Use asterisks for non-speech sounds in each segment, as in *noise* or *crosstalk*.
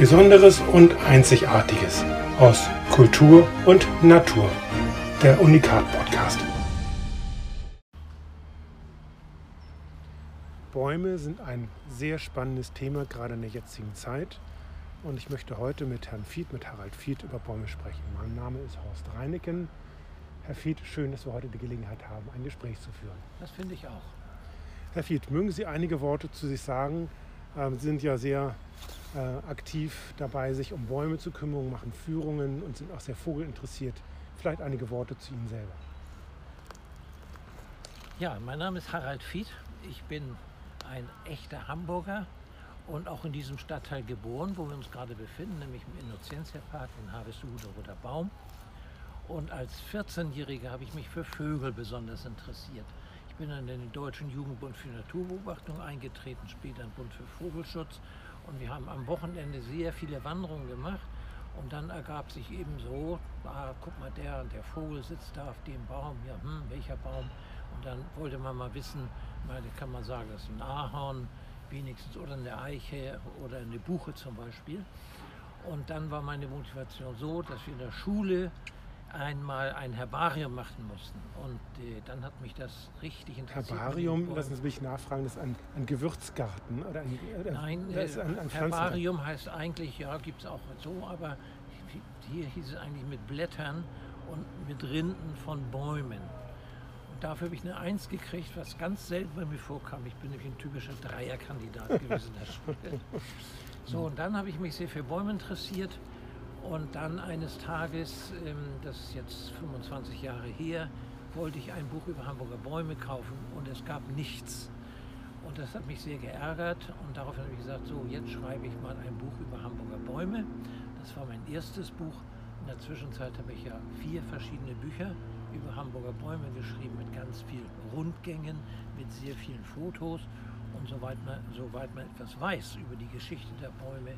Besonderes und Einzigartiges aus Kultur und Natur. Der Unikat Podcast. Bäume sind ein sehr spannendes Thema, gerade in der jetzigen Zeit. Und ich möchte heute mit Herrn Fied, mit Harald Fied über Bäume sprechen. Mein Name ist Horst Reineken. Herr Fied, schön, dass wir heute die Gelegenheit haben, ein Gespräch zu führen. Das finde ich auch. Herr Fied, mögen Sie einige Worte zu sich sagen? Ähm, Sie sind ja sehr äh, aktiv dabei, sich um Bäume zu kümmern, machen Führungen und sind auch sehr vogelinteressiert. Vielleicht einige Worte zu Ihnen selber. Ja, mein Name ist Harald Fied. Ich bin ein echter Hamburger und auch in diesem Stadtteil geboren, wo wir uns gerade befinden, nämlich im Innocentia-Park in Harvestehude Roter Baum. Und als 14-Jähriger habe ich mich für Vögel besonders interessiert. Ich bin dann in den Deutschen Jugendbund für Naturbeobachtung eingetreten, später im Bund für Vogelschutz. Und wir haben am Wochenende sehr viele Wanderungen gemacht. Und dann ergab sich eben so, ah, guck mal, der der Vogel sitzt da auf dem Baum. Ja, hm, welcher Baum? Und dann wollte man mal wissen, mal kann man sagen, das ist ein Ahorn, wenigstens oder eine Eiche oder eine Buche zum Beispiel. Und dann war meine Motivation so, dass wir in der Schule einmal ein Herbarium machen mussten. Und äh, dann hat mich das richtig interessiert. Herbarium, lassen Sie mich nachfragen, das ist ein, ein Gewürzgarten oder ein, äh, Nein, äh, ein, ein Herbarium heißt eigentlich, ja, gibt es auch so, aber hier hieß es eigentlich mit Blättern und mit Rinden von Bäumen. Dafür habe ich eine Eins gekriegt, was ganz selten bei mir vorkam. Ich bin nämlich ein typischer Dreierkandidat gewesen in der Schule. *laughs* So, und dann habe ich mich sehr für Bäume interessiert. Und dann eines Tages, ähm, das ist jetzt 25 Jahre her, wollte ich ein Buch über Hamburger Bäume kaufen und es gab nichts. Und das hat mich sehr geärgert und daraufhin habe ich gesagt, so jetzt schreibe ich mal ein Buch über Hamburger Bäume. Das war mein erstes Buch. In der Zwischenzeit habe ich ja vier verschiedene Bücher über Hamburger Bäume geschrieben mit ganz vielen Rundgängen, mit sehr vielen Fotos und soweit man, soweit man etwas weiß über die Geschichte der Bäume,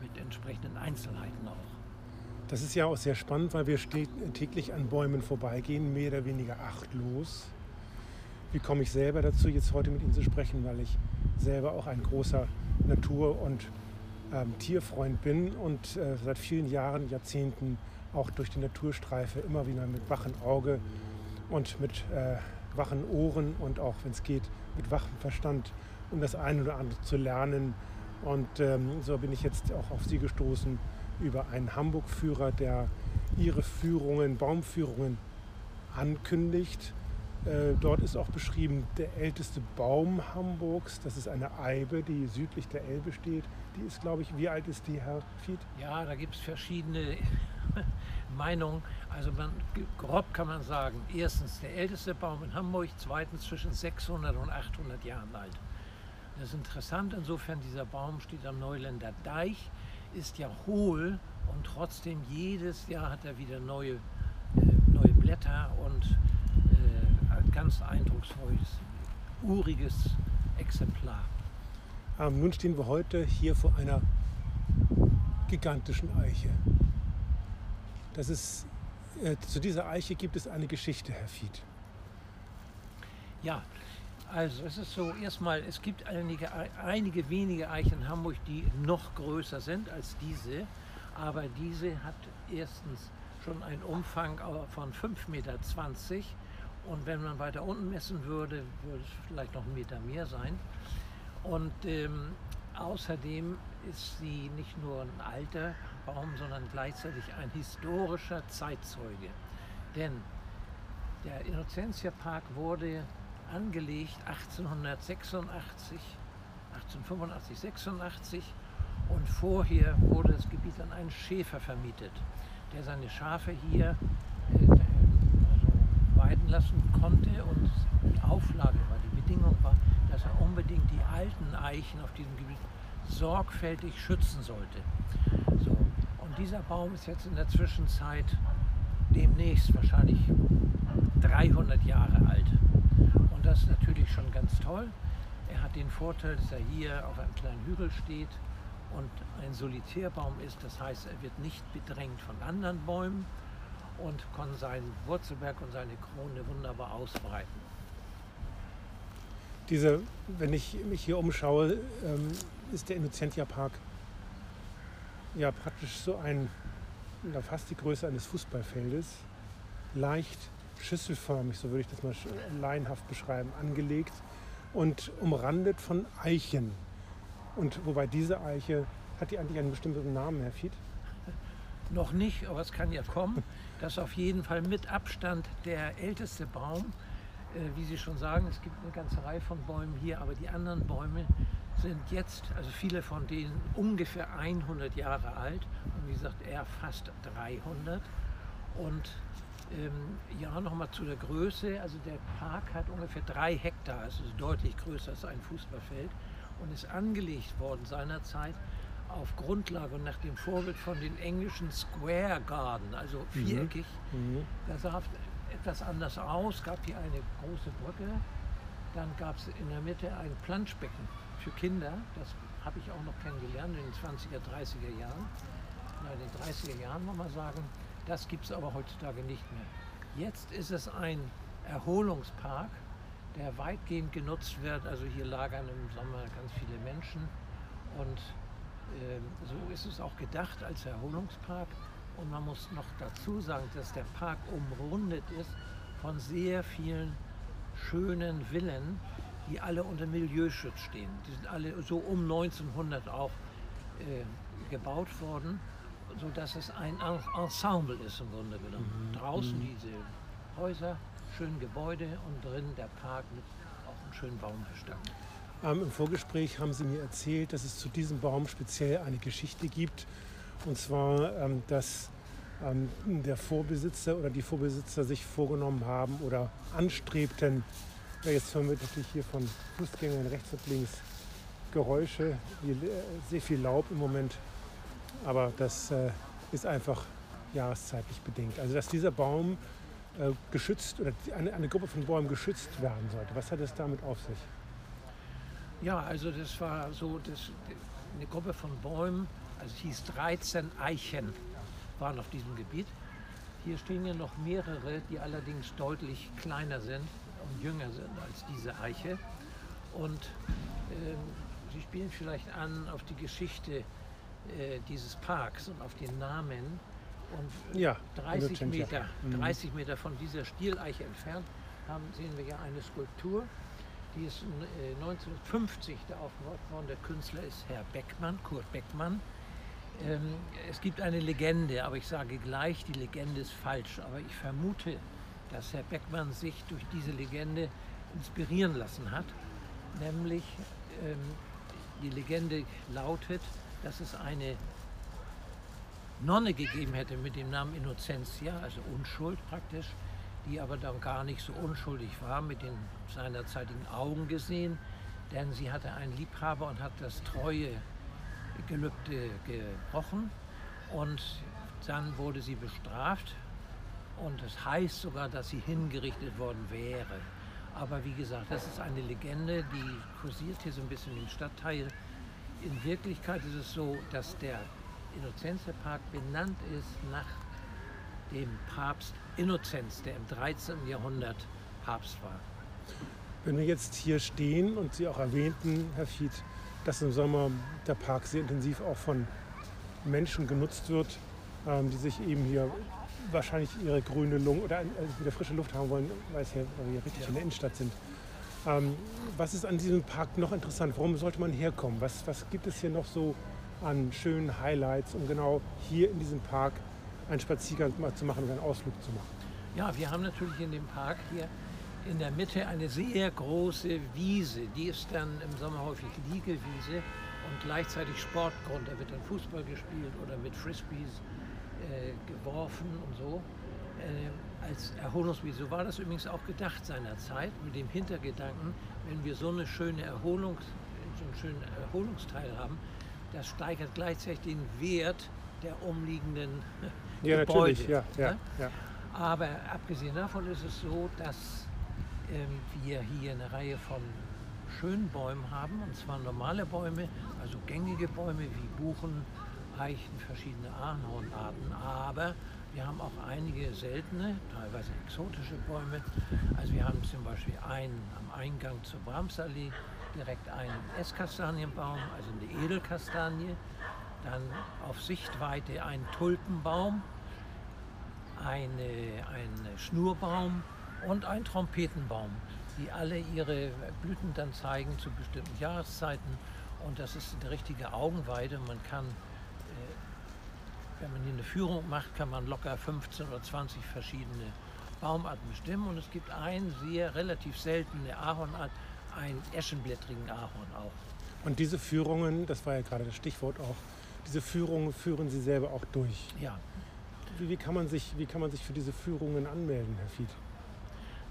mit entsprechenden Einzelheiten auch. Das ist ja auch sehr spannend, weil wir täglich an Bäumen vorbeigehen, mehr oder weniger achtlos. Wie komme ich selber dazu, jetzt heute mit Ihnen zu sprechen, weil ich selber auch ein großer Natur- und ähm, Tierfreund bin und äh, seit vielen Jahren, Jahrzehnten auch durch die Naturstreife immer wieder mit wachem Auge und mit äh, wachen Ohren und auch, wenn es geht, mit wachem Verstand, um das eine oder andere zu lernen. Und ähm, so bin ich jetzt auch auf Sie gestoßen über einen Hamburg-Führer, der ihre Führungen, Baumführungen ankündigt. Äh, dort ist auch beschrieben der älteste Baum Hamburgs. Das ist eine Eibe, die südlich der Elbe steht. Die ist, glaube ich, wie alt ist die, Herr Fied? Ja, da gibt es verschiedene *laughs* Meinung. Also man, grob kann man sagen, erstens der älteste Baum in Hamburg, zweitens zwischen 600 und 800 Jahren alt. Das ist interessant, insofern dieser Baum steht am Neuländer Deich, ist ja hohl und trotzdem jedes Jahr hat er wieder neue, äh, neue Blätter und äh, ein ganz eindrucksvolles, uriges Exemplar. Ähm, nun stehen wir heute hier vor einer gigantischen Eiche. Das ist, äh, zu dieser Eiche gibt es eine Geschichte, Herr Fied. Ja, also es ist so, erstmal, es gibt einige, einige wenige Eichen in Hamburg, die noch größer sind als diese. Aber diese hat erstens schon einen Umfang von 5,20 Meter. Und wenn man weiter unten messen würde, würde es vielleicht noch einen Meter mehr sein. Und ähm, außerdem ist sie nicht nur ein alter Baum, sondern gleichzeitig ein historischer Zeitzeuge. Denn der Innocentia Park wurde angelegt 1886, 1885, 86 und vorher wurde das Gebiet an einen Schäfer vermietet, der seine Schafe hier äh, also weiden lassen konnte und die Auflage war, die Bedingung war, dass er unbedingt die alten Eichen auf diesem Gebiet sorgfältig schützen sollte. So, dieser Baum ist jetzt in der Zwischenzeit demnächst wahrscheinlich 300 Jahre alt. Das natürlich schon ganz toll. Er hat den Vorteil, dass er hier auf einem kleinen Hügel steht und ein Solitärbaum ist. Das heißt, er wird nicht bedrängt von anderen Bäumen und kann seinen Wurzelberg und seine Krone wunderbar ausbreiten. Diese, wenn ich mich hier umschaue, ähm, ist der Innocentia Park ja praktisch so ein, fast die Größe eines Fußballfeldes, leicht schüsselförmig, so würde ich das mal laienhaft beschreiben, angelegt und umrandet von Eichen. Und wobei diese Eiche, hat die eigentlich einen bestimmten Namen, Herr Fied? Noch nicht, aber es kann ja kommen. Das ist auf jeden Fall mit Abstand der älteste Baum. Äh, wie Sie schon sagen, es gibt eine ganze Reihe von Bäumen hier, aber die anderen Bäume sind jetzt, also viele von denen ungefähr 100 Jahre alt und wie gesagt, er fast 300. Und ähm, ja, nochmal zu der Größe. Also der Park hat ungefähr drei Hektar, also ist deutlich größer als ein Fußballfeld und ist angelegt worden seinerzeit auf Grundlage und nach dem Vorbild von den englischen Square Garden, also viereckig. Mhm. Das sah etwas anders aus, gab hier eine große Brücke, dann gab es in der Mitte ein Planschbecken für Kinder, das habe ich auch noch kennengelernt in den 20er, 30er Jahren, nein, in den 30er Jahren muss man sagen, das gibt es aber heutzutage nicht mehr. Jetzt ist es ein Erholungspark, der weitgehend genutzt wird, also hier lagern im Sommer ganz viele Menschen und ähm, so ist es auch gedacht als Erholungspark. Und man muss noch dazu sagen, dass der Park umrundet ist von sehr vielen schönen Villen, die alle unter Milieuschutz stehen. Die sind alle so um 1900 auch äh, gebaut worden, sodass es ein En- Ensemble ist im Grunde genommen. Draußen diese Häuser, schönen Gebäude und drin der Park mit auch einem schönen Baumbestand. Ähm, Im Vorgespräch haben Sie mir erzählt, dass es zu diesem Baum speziell eine Geschichte gibt. Und zwar, ähm, dass ähm, der Vorbesitzer oder die Vorbesitzer sich vorgenommen haben oder anstrebten, ja, jetzt hören wir natürlich hier von Fußgängern rechts und links Geräusche, wie, äh, sehr viel Laub im Moment. Aber das äh, ist einfach jahreszeitlich bedingt. Also dass dieser Baum äh, geschützt oder eine, eine Gruppe von Bäumen geschützt werden sollte. Was hat es damit auf sich? Ja, also das war so das, eine Gruppe von Bäumen, also es hieß 13 Eichen waren auf diesem Gebiet. Hier stehen ja noch mehrere, die allerdings deutlich kleiner sind und jünger sind als diese Eiche. Und ähm, sie spielen vielleicht an auf die Geschichte äh, dieses Parks und auf den Namen. Und Ja, 30 Innocentia. Meter, Mhm. 30 Meter von dieser Stieleiche entfernt haben, sehen wir ja eine Skulptur. Die ist äh, 1950 da aufgebaut worden. Der Künstler ist Herr Beckmann, Kurt Beckmann. Ähm, es gibt eine Legende, aber ich sage gleich, die Legende ist falsch. Aber ich vermute, dass Herr Beckmann sich durch diese Legende inspirieren lassen hat. Nämlich, ähm, die Legende lautet, dass es eine Nonne gegeben hätte mit dem Namen Innocentia, also Unschuld praktisch, die aber dann gar nicht so unschuldig war, mit den seinerzeitigen Augen gesehen, denn sie hatte einen Liebhaber und hat das treue Gelübde gebrochen und dann wurde sie bestraft und es heißt sogar, dass sie hingerichtet worden wäre. Aber wie gesagt, das ist eine Legende, die kursiert hier so ein bisschen im Stadtteil. In Wirklichkeit ist es so, dass der Innocentia-Park benannt ist nach dem Papst Innozenz, der im 13. Jahrhundert Papst war. Wenn wir jetzt hier stehen und Sie auch erwähnten, Herr Fied, dass im Sommer der Park sehr intensiv auch von Menschen genutzt wird, ähm, die sich eben hier wahrscheinlich ihre grüne Lunge oder äh, wieder frische Luft haben wollen, weil, es hier, richtig Ja. in der Innenstadt sind. Ähm, was ist an diesem Park noch interessant? Warum sollte man herkommen? Was, was gibt es hier noch so an schönen Highlights, um genau hier in diesem Park einen Spaziergang zu machen oder einen Ausflug zu machen? Ja, wir haben natürlich in dem Park hier in der Mitte eine sehr große Wiese. Die ist dann im Sommer häufig Liegewiese und gleichzeitig Sportgrund. Da wird dann Fußball gespielt oder mit Frisbees äh, geworfen und so. Äh, als Erholungswiese. So war das übrigens auch gedacht seinerzeit, mit dem Hintergedanken, wenn wir so eine schöne Erholungs, so einen schönen Erholungsteil haben, das steigert gleichzeitig den Wert der umliegenden *laughs* Ja, Gebäude. natürlich. Ja, ja, ne? ja. Aber abgesehen davon ist es so, dass ähm, wir hier eine Reihe von schönen Bäumen haben, und zwar normale Bäume, also gängige Bäume wie Buchen, Eichen, verschiedene Ahornarten, aber wir haben auch einige seltene, teilweise exotische Bäume. Also wir haben zum Beispiel einen am Eingang zur Bramsallee, direkt einen Esskastanienbaum, also eine Edelkastanie. dann auf Sichtweite ein Tulpenbaum, eine, ein Schnurbaum und ein Trompetenbaum, die alle ihre Blüten dann zeigen zu bestimmten Jahreszeiten. Und das ist eine richtige Augenweide. Man kann, wenn man hier eine Führung macht, kann man locker 15 oder 20 verschiedene Baumarten bestimmen. Und es gibt eine sehr relativ seltene Ahornart, einen eschenblättrigen Ahorn auch. Und diese Führungen, das war ja gerade das Stichwort auch, diese Führungen führen Sie selber auch durch. Ja. Wie, wie, kann, man sich, wie kann man sich für diese Führungen anmelden, Herr Fied?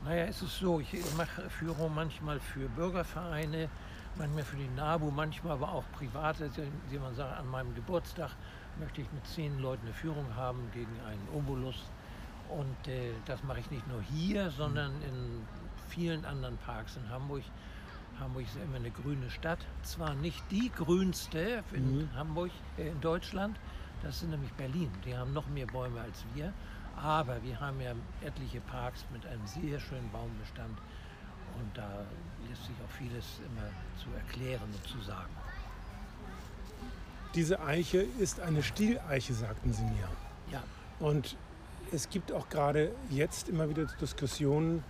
Naja, es ist so, ich mache Führungen manchmal für Bürgervereine, manchmal für die NABU, manchmal aber auch private. Wie man sagt, an meinem Geburtstag möchte ich mit zehn Leuten eine Führung haben gegen einen Obolus. Und äh, das mache ich nicht nur hier, sondern in vielen anderen Parks in Hamburg. Hamburg ist ja immer eine grüne Stadt. Zwar nicht die grünste in mhm. Hamburg, äh, in Deutschland, das ist nämlich Berlin. Die haben noch mehr Bäume als wir. Aber wir haben ja etliche Parks mit einem sehr schönen Baumbestand. Und da lässt sich auch vieles immer zu erklären und zu sagen. Diese Eiche ist eine Stieleiche, sagten Sie mir. Ja. Und es gibt auch gerade jetzt immer wieder Diskussionen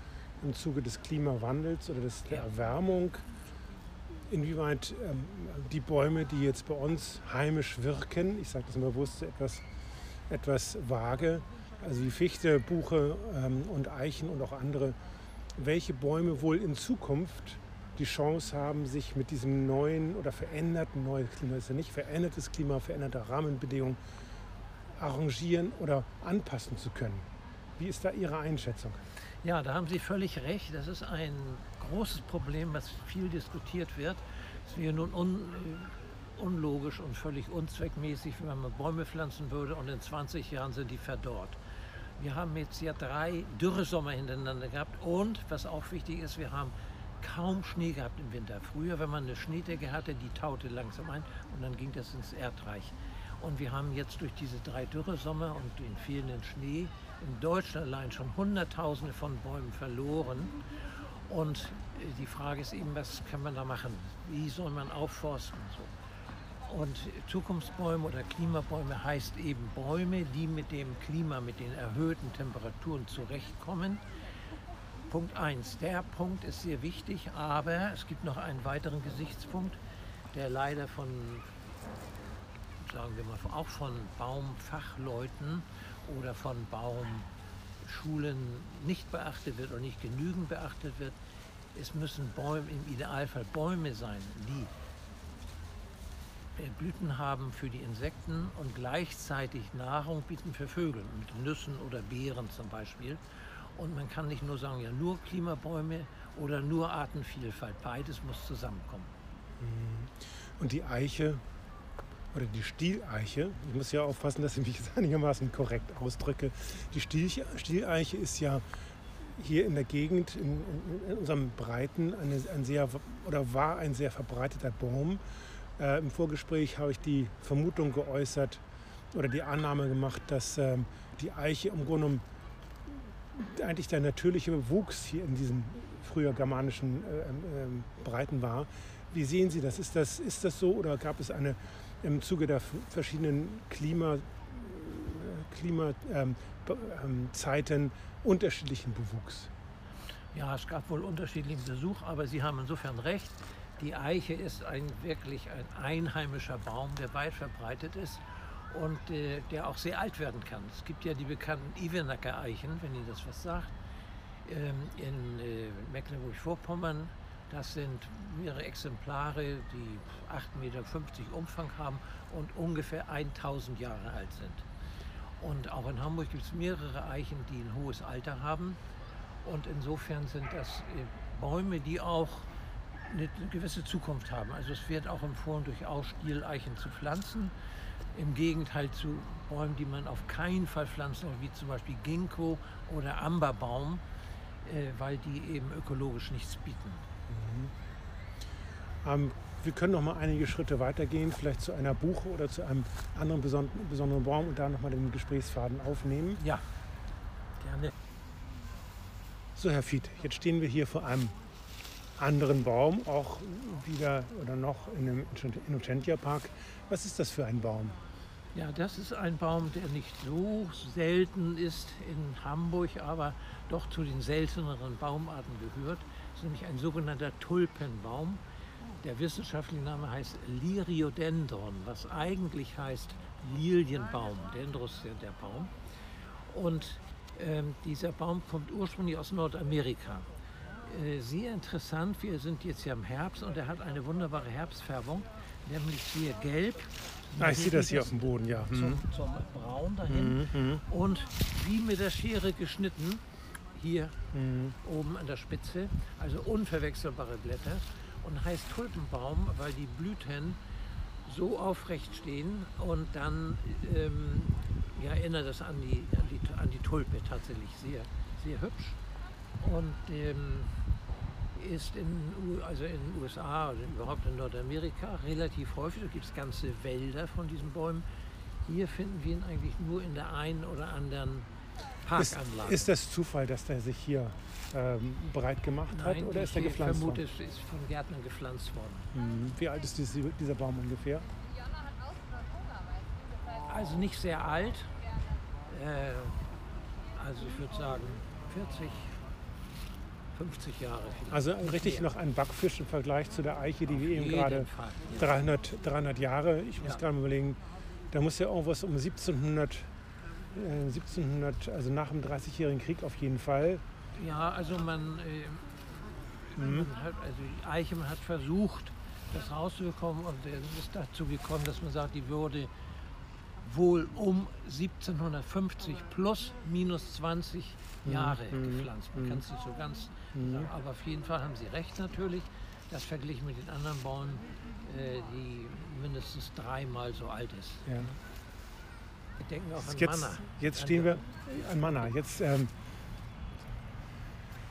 im Zuge des Klimawandels oder des, der Erwärmung, inwieweit ähm, die Bäume, die jetzt bei uns heimisch wirken, ich sage das mal bewusst etwas, etwas vage, also wie Fichte, Buche ähm, und Eichen und auch andere, welche Bäume wohl in Zukunft die Chance haben, sich mit diesem neuen oder veränderten, neues Klima ist ja nicht verändertes Klima, veränderte Rahmenbedingungen arrangieren oder anpassen zu können. Wie ist da Ihre Einschätzung? Ja, da haben Sie völlig recht. Das ist ein großes Problem, was viel diskutiert wird. Es wäre nun un, äh, unlogisch und völlig unzweckmäßig, wenn man Bäume pflanzen würde und in 20 Jahren sind die verdorrt. Wir haben jetzt ja drei Dürresommer hintereinander gehabt und, was auch wichtig ist, wir haben kaum Schnee gehabt im Winter. Früher, wenn man eine Schneedecke hatte, die taute langsam ein und dann ging das ins Erdreich. Und wir haben jetzt durch diese drei Dürresommer und den fehlenden Schnee in Deutschland allein schon Hunderttausende von Bäumen verloren. Und äh, die Frage ist eben, was kann man da machen? Wie soll man aufforsten? So. Und Zukunftsbäume oder Klimabäume heißt eben Bäume, die mit dem Klima, mit den erhöhten Temperaturen zurechtkommen. Punkt 1. Der Punkt ist sehr wichtig, aber es gibt noch einen weiteren Gesichtspunkt, der leider von sagen wir mal, auch von Baumfachleuten oder von Baumschulen nicht beachtet wird oder nicht genügend beachtet wird. Es müssen Bäume, im Idealfall Bäume sein, die Blüten haben für die Insekten und gleichzeitig Nahrung bieten für Vögel, mit Nüssen oder Beeren zum Beispiel. Und man kann nicht nur sagen, ja, nur Klimabäume oder nur Artenvielfalt. Beides muss zusammenkommen. Mhm. Und die Eiche oder die Stieleiche, ich muss ja aufpassen, dass ich mich jetzt *laughs* einigermaßen korrekt ausdrücke. Die Stieleiche ist ja hier in der Gegend, in, in unserem Breiten, eine, ein sehr, oder war ein sehr verbreiteter Baum. Äh, Im Vorgespräch habe ich die Vermutung geäußert oder die Annahme gemacht, dass äh, die Eiche im Grunde genommen eigentlich der natürliche Wuchs hier in diesen früher germanischen äh, ähm, Breiten war. Wie sehen Sie das? Ist, das? ist das so oder gab es eine im Zuge der verschiedenen Klima, Klimazeiten ähm, ähm, unterschiedlichen Bewuchs. Ja, es gab wohl unterschiedlichen Besuch, aber Sie haben insofern recht. Die Eiche ist ein, wirklich ein einheimischer Baum, der weit verbreitet ist und äh, der auch sehr alt werden kann. Es gibt ja die bekannten Ivenacker Eichen, wenn Ihnen das was sagt, ähm, in äh, Mecklenburg-Vorpommern das sind mehrere Exemplare, die 8,50 Meter Umfang haben und ungefähr 1000 Jahre alt sind. Und auch in Hamburg gibt es mehrere Eichen, die ein hohes Alter haben. Und insofern sind das äh, Bäume, die auch eine gewisse Zukunft haben. Also es wird auch empfohlen, durchaus Stieleichen zu pflanzen. Im Gegenteil zu Bäumen, die man auf keinen Fall pflanzen soll, wie zum Beispiel Ginkgo oder Amberbaum, äh, weil die eben ökologisch nichts bieten. Mhm. Ähm, wir können noch mal einige Schritte weitergehen, vielleicht zu einer Buche oder zu einem anderen besonderen Baum und da noch mal den Gesprächsfaden aufnehmen. Ja, gerne. So, Herr Fied, jetzt stehen wir hier vor einem anderen Baum, auch wieder oder noch in dem Innocentia Park. Was ist das für ein Baum? Ja, das ist ein Baum, der nicht so selten ist in Hamburg, aber doch zu den selteneren Baumarten gehört. Das ist nämlich ein sogenannter Tulpenbaum. Der wissenschaftliche Name heißt Liriodendron, was eigentlich heißt Lilienbaum. Dendros ist ja der Baum. Und ähm, dieser Baum kommt ursprünglich aus Nordamerika. Äh, sehr interessant, wir sind jetzt ja im Herbst und er hat eine wunderbare Herbstfärbung, nämlich sehr gelb. Ah, ich sehe das hier auf dem Boden, ja. Zum, mhm. zum Braun dahin. Mhm. Und wie mit der Schere geschnitten, hier mhm. oben an der Spitze, also unverwechselbare Blätter und heißt Tulpenbaum, weil die Blüten so aufrecht stehen und dann ähm, ja, erinnert das an die, an, die, an die Tulpe tatsächlich sehr, sehr hübsch und ähm, ist in, also in den USA oder überhaupt in Nordamerika relativ häufig. Da gibt es ganze Wälder von diesen Bäumen. Hier finden wir ihn eigentlich nur in der einen oder anderen Parkanlage. Ist, ist das Zufall, dass der sich hier ähm, breit gemacht Nein, hat oder ist er gepflanzt worden? Ich vermute, es ist von Gärtnern gepflanzt worden. Mhm. Wie alt ist dieser Baum ungefähr? Also nicht sehr alt. Äh, also ich würde sagen 40, 50 Jahre. Also richtig noch ein Backfisch im Vergleich zu der Eiche, die Auf wir eben gerade Fall, ja. 300, 300 Jahre, ich muss ja. gerade mal überlegen, da muss ja irgendwas um 1700, äh, 1700, also nach dem 30-jährigen Krieg auf jeden Fall. Ja, also man, äh, mhm. man hat, also die Eiche, man hat versucht, das rauszubekommen und es ist dazu gekommen, dass man sagt, die würde wohl um 1750 plus minus 20 mhm. Jahre mhm. gepflanzt. Man mhm. kann es nicht so ganz mhm. sagen, aber auf jeden Fall haben Sie recht natürlich. Das verglichen mit den anderen Bäumen, äh, die mindestens dreimal so alt ist. Ja. Wir denken auch an jetzt, Manna. Jetzt stehen wir an Manna. Jetzt, ähm,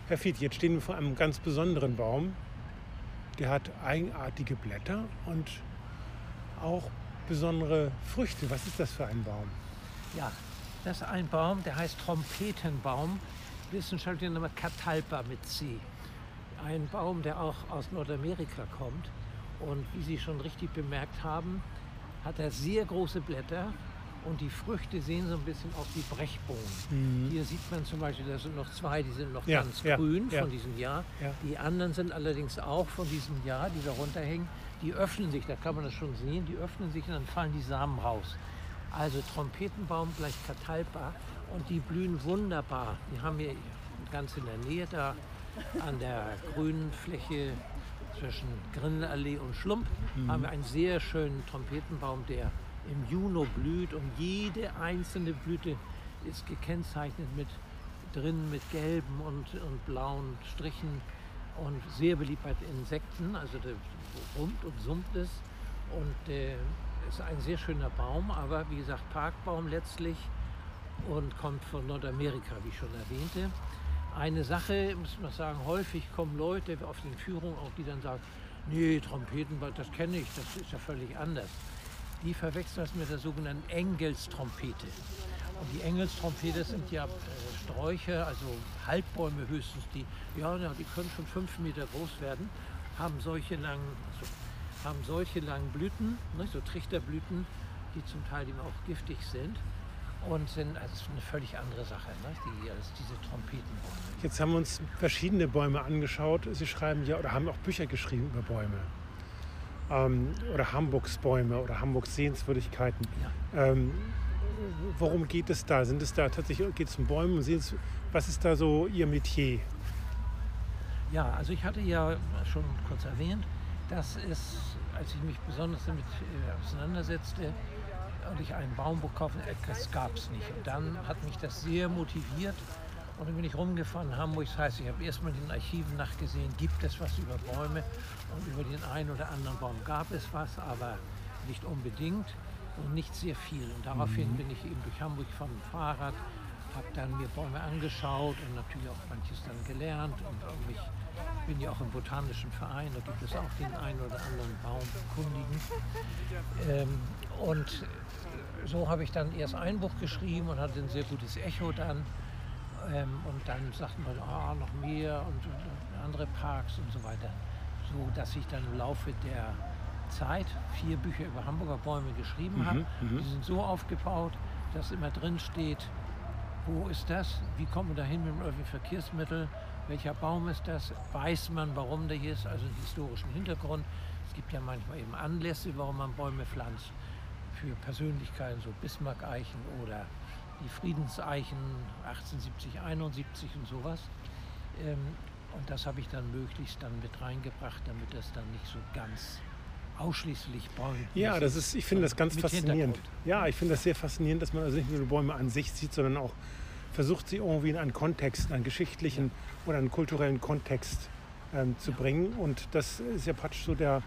Herr Fied, jetzt stehen wir vor einem ganz besonderen Baum. Der hat eigenartige Blätter und auch besondere Früchte. Was ist das für ein Baum? Ja, das ist ein Baum, der heißt Trompetenbaum. Wissenschaftler nennen Catalpa mit C. Ein Baum, der auch aus Nordamerika kommt. Und wie Sie schon richtig bemerkt haben, hat er sehr große Blätter und die Früchte sehen so ein bisschen aus wie Brechbohnen. Mhm. Hier sieht man zum Beispiel, da sind noch zwei, die sind noch ja, ganz ja, grün ja. von diesem Jahr. Die anderen sind allerdings auch von diesem Jahr, die da runterhängen die öffnen sich, da kann man das schon sehen, die öffnen sich und dann fallen die Samen raus. Also Trompetenbaum gleich Catalpa und die blühen wunderbar. Die haben wir ganz in der Nähe da an der grünen Fläche zwischen Grindelallee und Schlump mhm. haben wir einen sehr schönen Trompetenbaum, der im Juni blüht und jede einzelne Blüte ist gekennzeichnet mit drin mit gelben und, und blauen Strichen und sehr beliebt bei Insekten, also der brummt und summt es und äh, ist ein sehr schöner Baum, aber wie gesagt Parkbaum letztlich und kommt von Nordamerika, wie ich schon erwähnte. Eine Sache, muss man sagen, häufig kommen Leute auf den Führungen auch, die dann sagen, nee, Trompeten, das kenne ich, das ist ja völlig anders. Die verwechseln das mit der sogenannten Engelstrompete. Und die Engelstrompete sind ja äh, Sträucher, also Halbbäume höchstens, die, ja, die können schon fünf Meter groß werden, haben solche langen, also, haben solche langen Blüten, ne, so Trichterblüten, die zum Teil eben auch giftig sind und sind also eine völlig andere Sache ne, die, als diese Trompetenbäume. Jetzt haben wir uns verschiedene Bäume angeschaut. Sie schreiben ja oder haben auch Bücher geschrieben über Bäume. Ähm, oder Hamburgs Bäume oder Hamburgs Sehenswürdigkeiten. Ja. Ähm, worum geht es da? Sind es da tatsächlich, geht es um Bäume? Was ist da so Ihr Metier? Ja, also ich hatte ja schon kurz erwähnt, dass es, als ich mich besonders damit äh, auseinandersetzte und ich einen Baum bekaufen, das gab es nicht. Und dann hat mich das sehr motiviert und dann bin ich rumgefahren in Hamburg. Das heißt, ich habe erstmal in den Archiven nachgesehen, gibt es was über Bäume und über den einen oder anderen Baum gab es was, aber nicht unbedingt und nicht sehr viel. Und daraufhin mhm. bin ich eben durch Hamburg vom Fahrrad, habe dann mir Bäume angeschaut und natürlich auch manches dann gelernt und mich bin ja auch im botanischen Verein, da gibt es auch den einen oder anderen Baumkundigen. Ähm, und so habe ich dann erst ein Buch geschrieben und hatte ein sehr gutes Echo dann. Ähm, und dann sagt man, ah, noch mehr und, und andere Parks und so weiter. So dass ich dann im Laufe der Zeit vier Bücher über Hamburger Bäume geschrieben Mhm, habe. mhm. Die sind so aufgebaut, dass immer drin steht, wo ist das, wie kommen wir dahin mit dem öffentlichen Verkehrsmittel, welcher Baum ist das, weiß man, warum der hier ist, also den historischen Hintergrund. Es gibt ja manchmal eben Anlässe, warum man Bäume pflanzt. Für Persönlichkeiten, so Bismarck-Eichen oder die Friedenseichen 1870, 71 und sowas. Ähm, und das habe ich dann möglichst dann mit reingebracht, damit das dann nicht so ganz ausschließlich Bäume Ja, das ist, ich finde das ganz faszinierend. Ja, ich finde das sehr faszinierend, dass man also nicht nur die Bäume an sich sieht, sondern auch versucht, sie irgendwie in einen Kontext, einen geschichtlichen oder einen kulturellen Kontext ähm, zu Ja. bringen. Und das ist ja praktisch so der,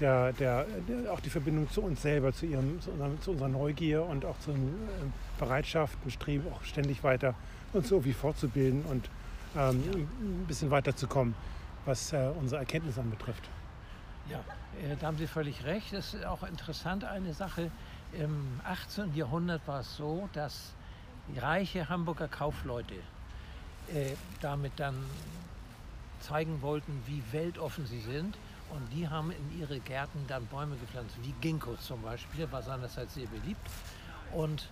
der, der, der, auch die Verbindung zu uns selber, zu, ihrem, zu, unserer, zu unserer Neugier und auch zur ähm, Bereitschaft und Streben, auch ständig weiter uns irgendwie fortzubilden und ähm, ein bisschen weiterzukommen, was äh, unsere Erkenntnis anbetrifft. Ja, äh, da haben Sie völlig recht. Das ist auch interessant, eine Sache. Im 18. Jahrhundert war es so, dass reiche Hamburger Kaufleute äh, damit dann zeigen wollten, wie weltoffen sie sind. Und die haben in ihre Gärten dann Bäume gepflanzt, wie Ginkgo zum Beispiel, war seinerzeit sehr beliebt. Und,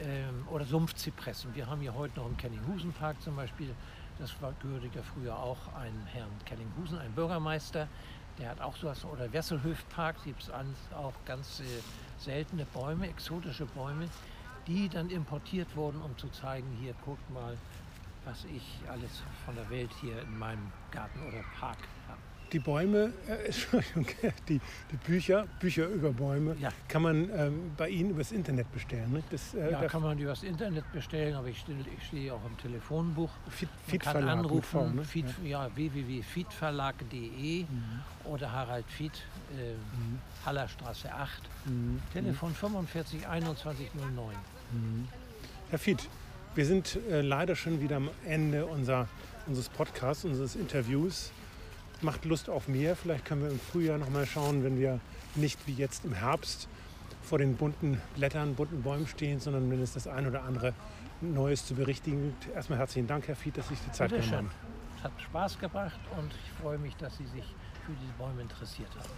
ähm, oder Sumpfzypressen. Wir haben hier heute noch im Kellinghusen-Park zum Beispiel, das war, gehörte ja früher auch einen Herrn Kellinghusen, ein Bürgermeister, der hat auch sowas, oder Wesselhöf-Park, gibt es auch ganz äh, seltene Bäume, exotische Bäume, die dann importiert wurden, um zu zeigen, hier guckt mal, was ich alles von der Welt hier in meinem Garten oder Park habe. Die Bäume, äh, *laughs* die, die Bücher, Bücher über Bäume, Ja. kann man ähm, bei Ihnen übers Internet bestellen. Ne? Das, äh, Ja, kann man übers Internet bestellen, aber ich, stehe- ich stehe auch im Telefonbuch. Feed, Man Feed kann Verlag anrufen, V, ne? Feed, ja. ja. www.feedverlag.de oder Harald Fied, äh, Hallerstraße 8, Mhm. Telefon 45 21 09. Herr Fied, wir sind äh, leider schon wieder am Ende unser, unseres Podcasts, unseres Interviews. Macht Lust auf mehr. Vielleicht können wir im Frühjahr noch mal schauen, wenn wir nicht wie jetzt im Herbst vor den bunten Blättern, bunten Bäumen stehen, sondern wenn es das ein oder andere Neues zu berichtigen gibt. Erstmal herzlichen Dank, Herr Fied, dass Sie sich die Zeit Bitte genommen haben. Es hat Spaß gebracht und ich freue mich, dass Sie sich für diese Bäume interessiert haben.